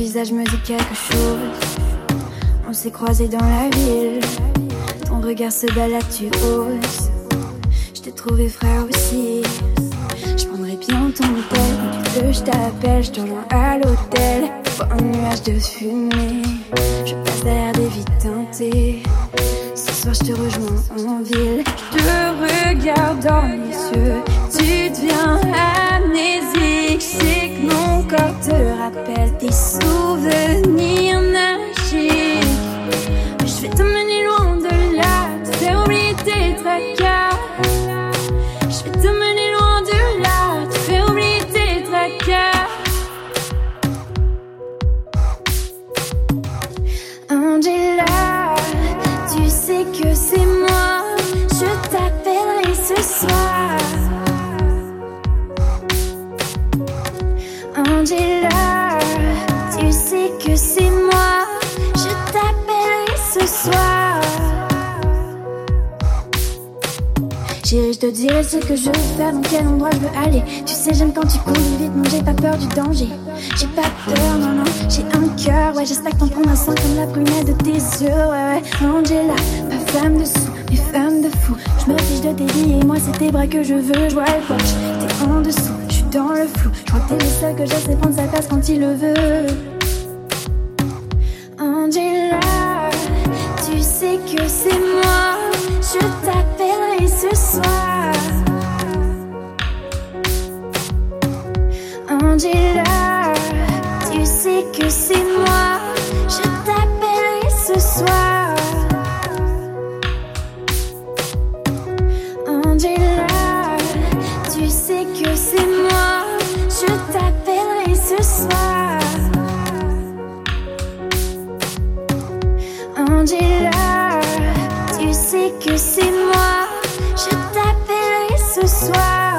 visage me dit quelque chose. On s'est croisés dans la ville. Ton regard se balade, tu oses. Je t'ai trouvé frère aussi. Je prendrais bien ton hôtel. Quand tu veux, je t'appelle, je te à l'hôtel. Vois un nuage de fumée. Je passe derrière des vies teintées. Ce soir, je te rejoins en ville. Je te regarde dans les yeux. Je vais t'emmener loin de là, te faire oublier tes tracas. Je vais t'emmener loin de là, te faire oublier tes tracas. Angela, tu sais que c'est Je te dirai ce que je veux faire, dans quel endroit je veux aller. Tu sais, j'aime quand tu conduis vite, non, j'ai pas peur du danger. J'ai pas peur, non, non, j'ai un cœur, ouais, j'espère que t'en prends un sang comme la brunette de tes yeux, ouais, ouais. Angela, pas femme de sous, mais femme de fou. Je me fiche de tes vies et moi, c'est tes bras que je veux, je vois le. T'es en dessous, je suis dans le flou. Je crois que t'es le seul que je sais prendre sa place quand il le veut. Angela, tu sais que c'est moi, je t'appellerai ce soir. Angela, tu sais que c'est moi, je t'appellerai ce soir. Angela, tu sais que c'est moi, je t'appellerai ce soir.